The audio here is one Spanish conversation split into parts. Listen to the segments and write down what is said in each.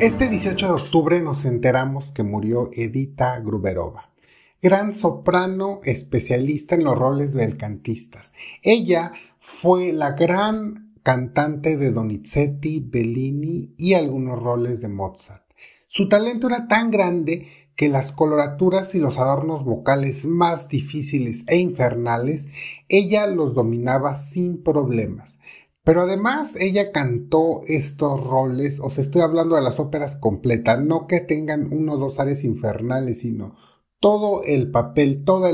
Este 18 de octubre nos enteramos que murió Edita Gruberova, gran soprano especialista en los roles belcantistas. Ella fue la gran cantante de Donizetti, Bellini y algunos roles de Mozart. Su talento era tan grande que las coloraturas y los adornos vocales más difíciles e infernales, ella los dominaba sin problemas. Pero además ella cantó estos roles, o sea, estoy hablando de las óperas completas, no que tengan uno o dos áreas infernales, sino todo el papel, toda,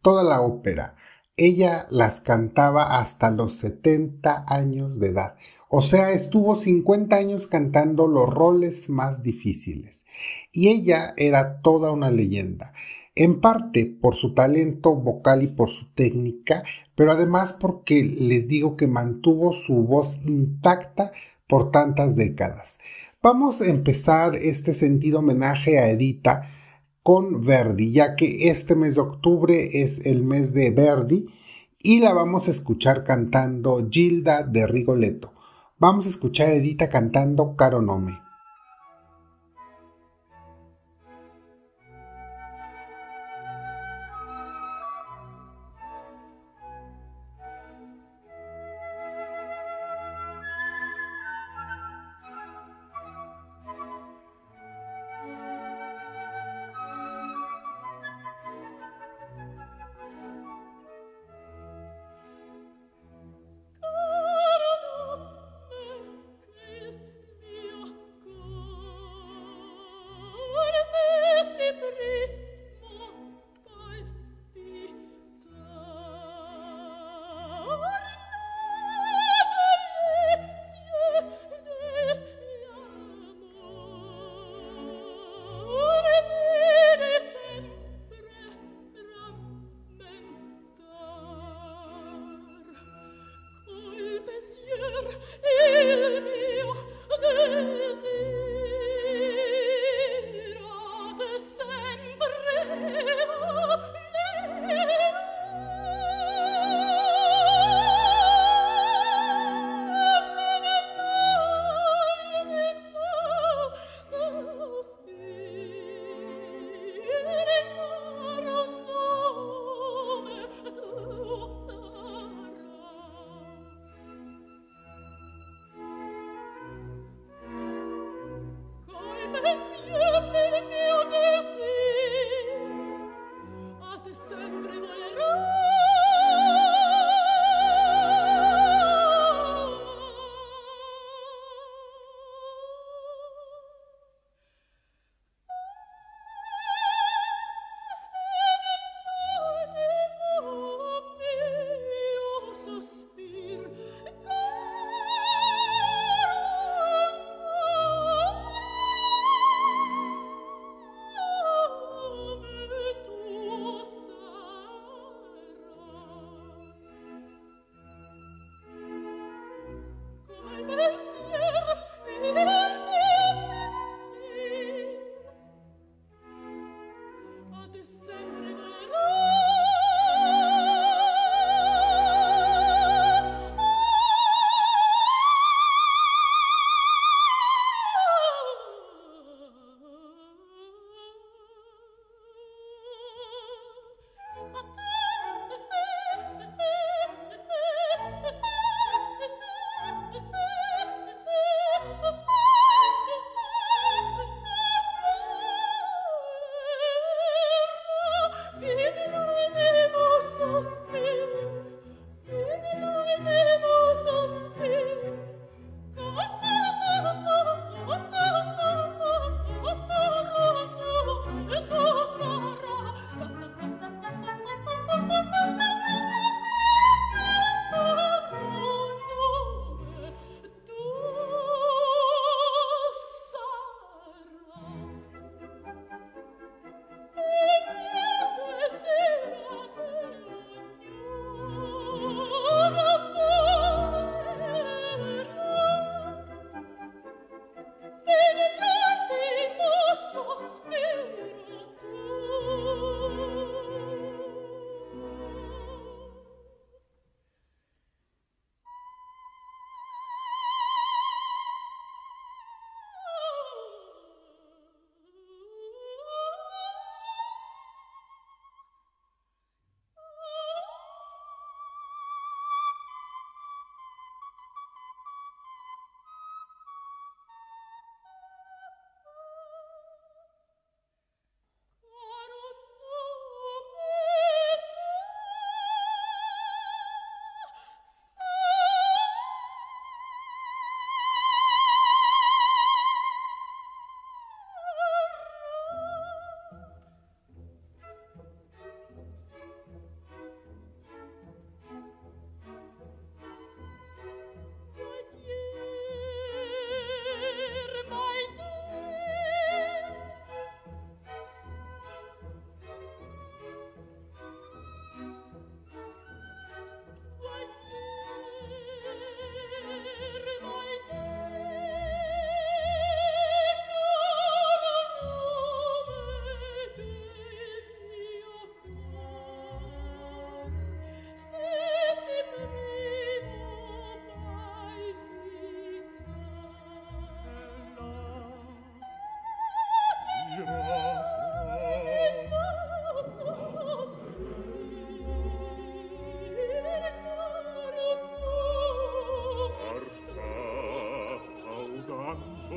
toda la ópera. Ella las cantaba hasta los 70 años de edad. O sea, estuvo 50 años cantando los roles más difíciles. Y ella era toda una leyenda en parte por su talento vocal y por su técnica, pero además porque les digo que mantuvo su voz intacta por tantas décadas. Vamos a empezar este sentido homenaje a Edita con Verdi, ya que este mes de octubre es el mes de Verdi y la vamos a escuchar cantando Gilda de Rigoletto. Vamos a escuchar a Edita cantando Caro Nome.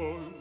Oh.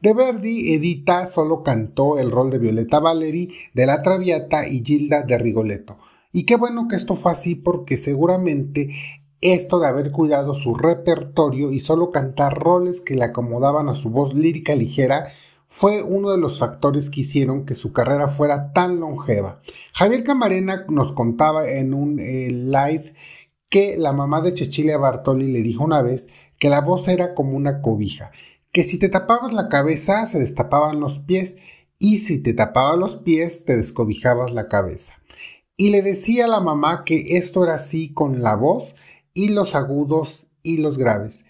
De Verdi, Edita solo cantó el rol de Violeta Valeri, de la Traviata y Gilda de Rigoletto. Y qué bueno que esto fue así porque seguramente esto de haber cuidado su repertorio y solo cantar roles que le acomodaban a su voz lírica ligera fue uno de los factores que hicieron que su carrera fuera tan longeva. Javier Camarena nos contaba en un eh, live que la mamá de Cecilia Bartoli le dijo una vez que la voz era como una cobija, que si te tapabas la cabeza se destapaban los pies y si te tapabas los pies te descobijabas la cabeza. Y le decía a la mamá que esto era así con la voz y los agudos y los graves.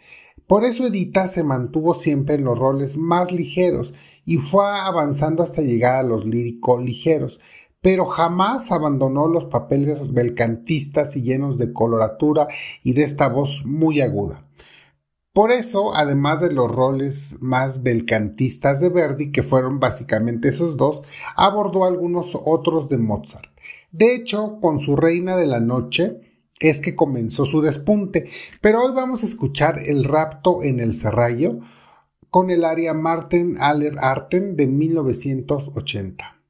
Por eso Edita se mantuvo siempre en los roles más ligeros y fue avanzando hasta llegar a los lírico ligeros, pero jamás abandonó los papeles belcantistas y llenos de coloratura y de esta voz muy aguda. Por eso, además de los roles más belcantistas de Verdi, que fueron básicamente esos dos, abordó algunos otros de Mozart. De hecho, con su Reina de la Noche es que comenzó su despunte, pero hoy vamos a escuchar El rapto en el Serrallo con el área Martin Aller Arten de 1980.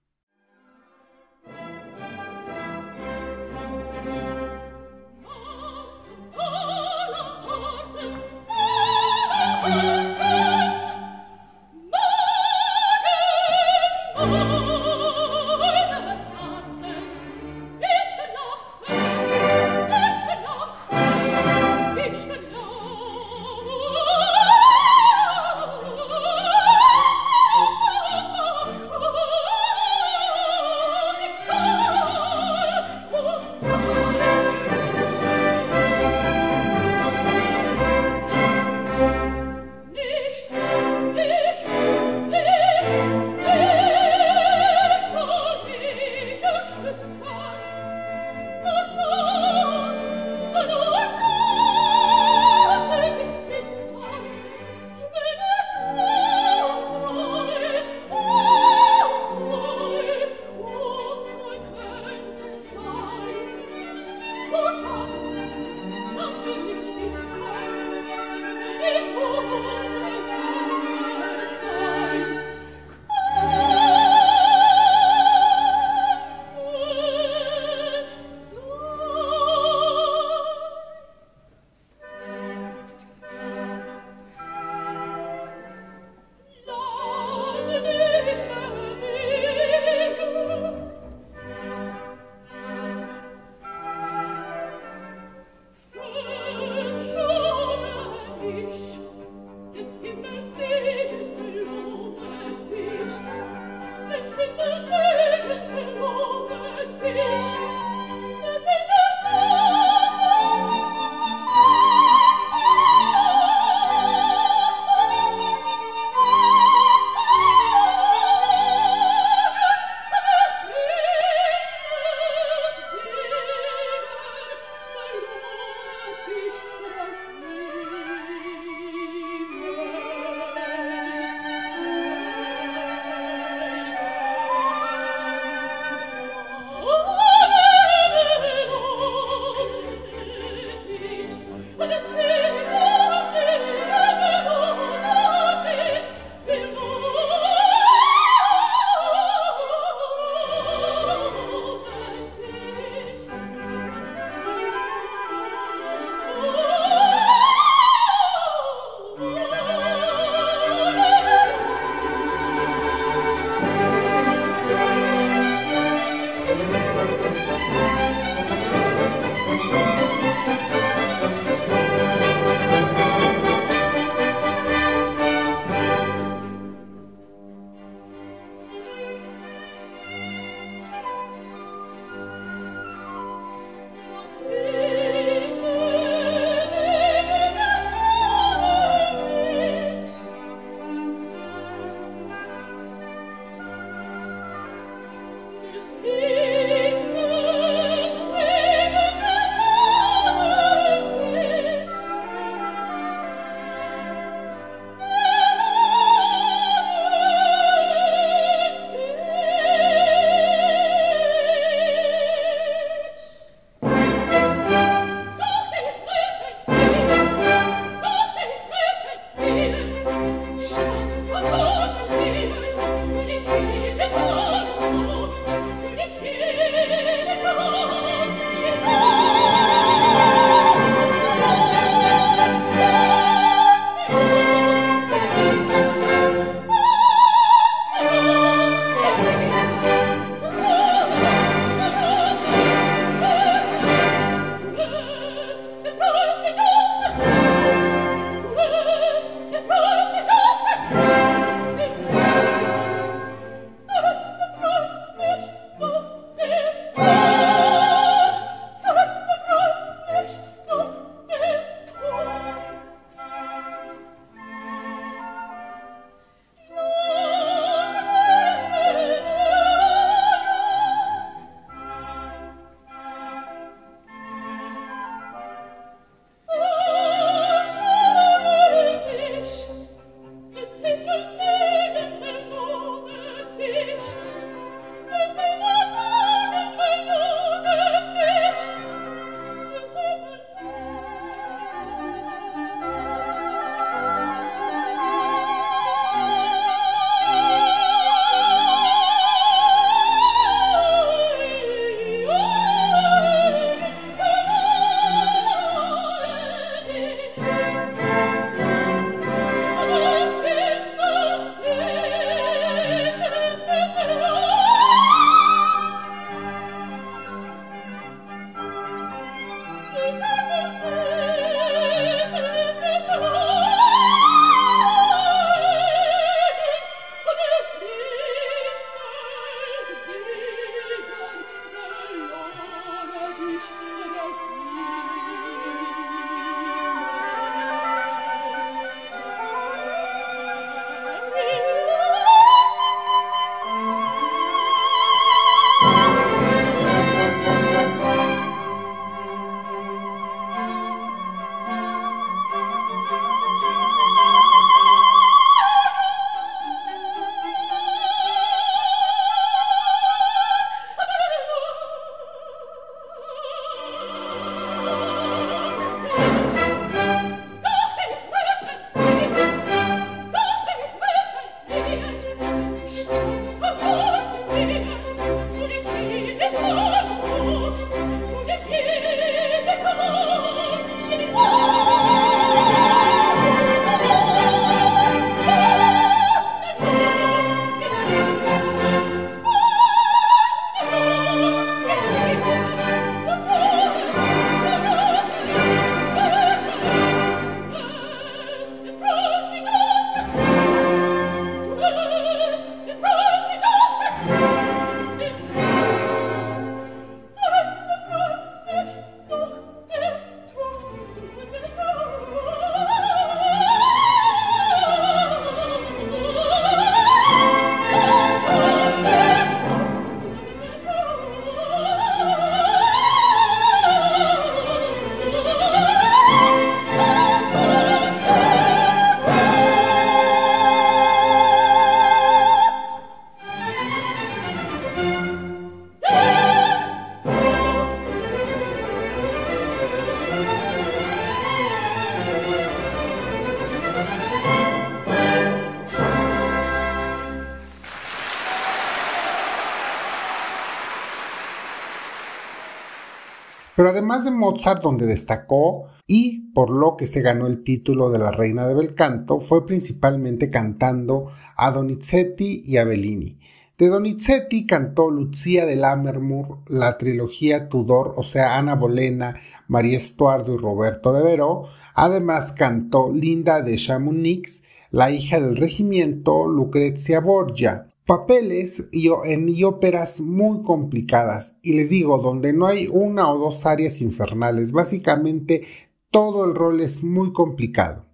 Pero además de Mozart, donde destacó y por lo que se ganó el título de la reina de bel canto, fue principalmente cantando a Donizetti y a Bellini. De Donizetti cantó Lucia de Lammermoor, la trilogía Tudor, o sea, Ana Bolena, María Estuardo y Roberto de Veró. Además cantó Linda de Chamonix, la hija del regimiento, Lucrezia Borgia. Papeles y, óperas muy complicadas. Y les digo, donde no hay una o dos áreas infernales. Básicamente todo el rol es muy complicado.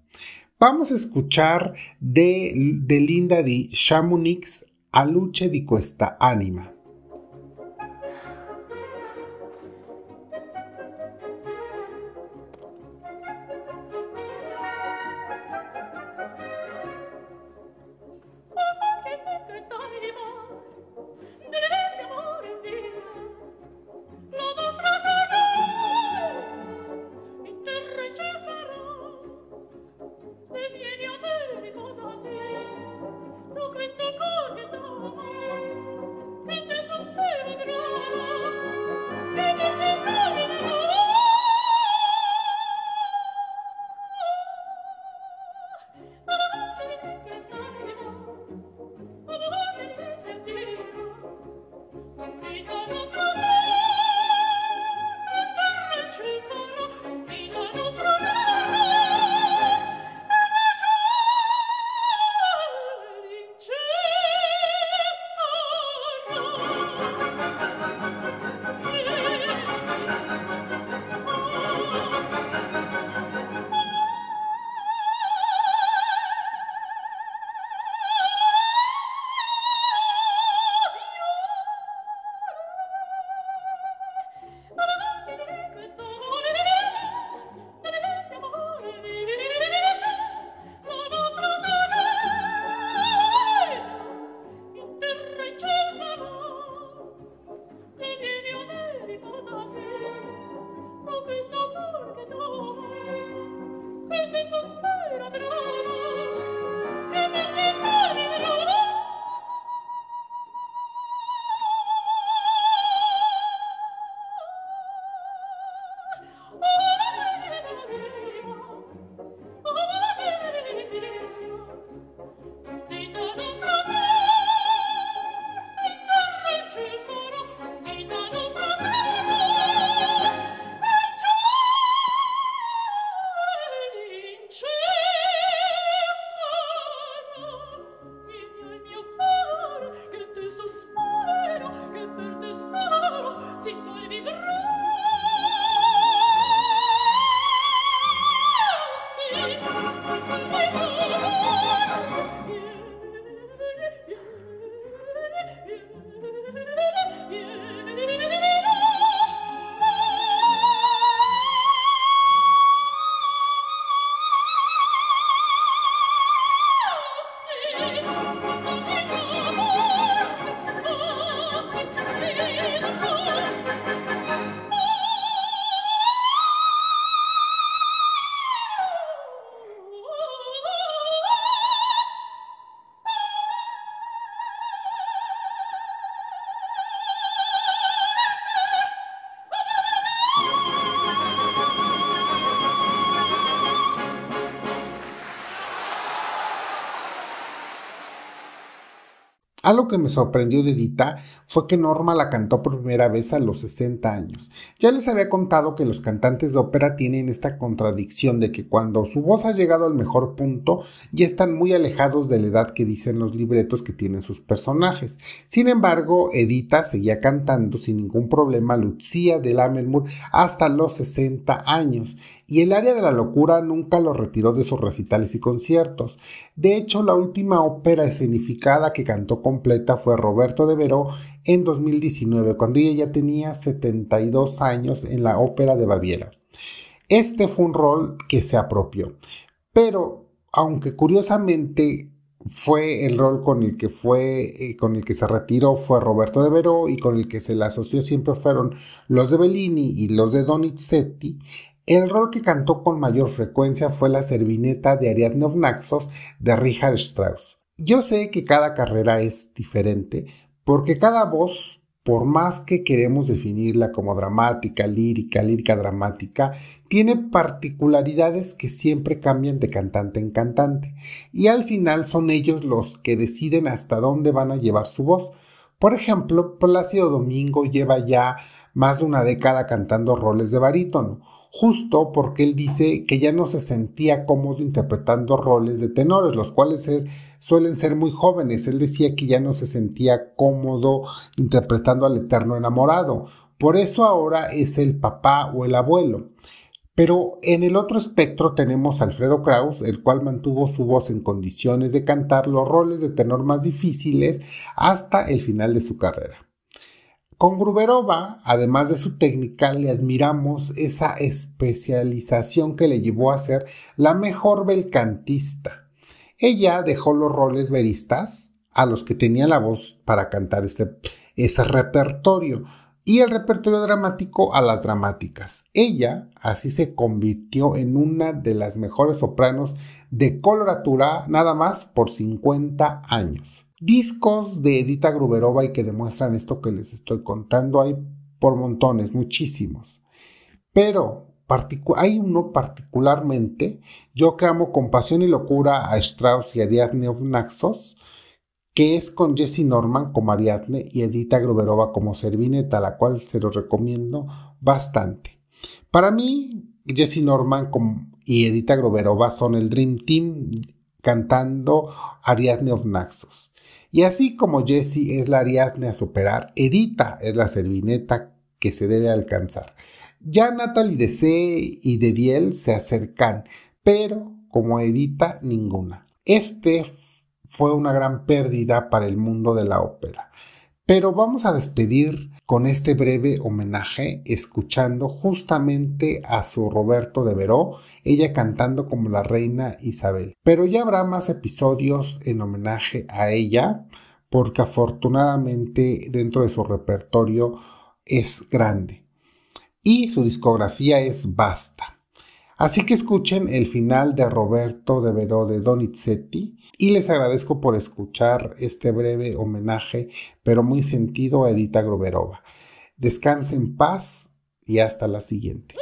Vamos a escuchar de, de Linda di Chamonix a luce di questa anima. Algo que me sorprendió de Edita fue que Norma la cantó por primera vez a los 60 años. Ya les había contado que los cantantes de ópera tienen esta contradicción de que cuando su voz ha llegado al mejor punto ya están muy alejados de la edad que dicen los libretos que tienen sus personajes. Sin embargo, Edita seguía cantando sin ningún problema Lucía de Lammermoor hasta los 60 años y el área de la locura nunca lo retiró de sus recitales y conciertos. De hecho, la última ópera escenificada que cantó completa fue Roberto de Veró en 2019, cuando ella ya tenía 72 años en la ópera de Baviera. Este fue un rol que se apropió, pero aunque curiosamente fue el rol con el que fue eh, con el que se retiró fue Roberto de Veró y con el que se le asoció siempre fueron los de Bellini y los de Donizetti el rol que cantó con mayor frecuencia fue la servineta de Ariadne of Naxos de Richard Strauss. Yo sé que cada carrera es diferente porque cada voz por más que queremos definirla como dramática, lírica, lírica dramática, tiene particularidades que siempre cambian de cantante en cantante y al final son ellos los que deciden hasta dónde van a llevar su voz. Por ejemplo, Plácido Domingo lleva ya más de una década cantando roles de barítono, justo porque él dice que ya no se sentía cómodo interpretando roles de tenores, los cuales suelen ser muy jóvenes. Él decía que ya no se sentía cómodo interpretando al eterno enamorado. Por eso ahora es el papá o el abuelo. Pero en el otro espectro tenemos a Alfredo Kraus, el cual mantuvo su voz en condiciones de cantar los roles de tenor más difíciles hasta el final de su carrera. Con Gruberova, además de su técnica, le admiramos esa especialización que le llevó a ser la mejor belcantista. Ella dejó los roles veristas a los que tenía la voz para cantar este, ese repertorio y el repertorio dramático a las dramáticas. Ella así se convirtió en una de las mejores sopranos de coloratura nada más por 50 años. Discos de Edita Gruberova y que demuestran esto que les estoy contando hay por montones, muchísimos. Pero hay uno particularmente, yo que amo con pasión y locura a Strauss y Ariadne of Naxos, que es con Jessie Norman como Ariadne y Edita Gruberova como Servineta, la cual se los recomiendo bastante. Para mí, Jessie Norman y Edita Gruberova son el Dream Team cantando Ariadne of Naxos. Y así como Jessie es la Ariadne a superar, Edita es la servineta que se debe alcanzar. Ya Natalie de C y de Diel se acercan, pero como Edita ninguna. Este fue una gran pérdida para el mundo de la ópera. Pero vamos a despedir con este breve homenaje escuchando justamente a su Roberto de Veró, ella cantando como la reina Isabel. Pero ya habrá más episodios en homenaje a ella, porque afortunadamente dentro de su repertorio es grande y su discografía es vasta. Así que escuchen el final de Roberto de Veró de Donizetti y les agradezco por escuchar este breve homenaje, pero muy sentido a Edita Groverova. Descanse en paz y hasta la siguiente.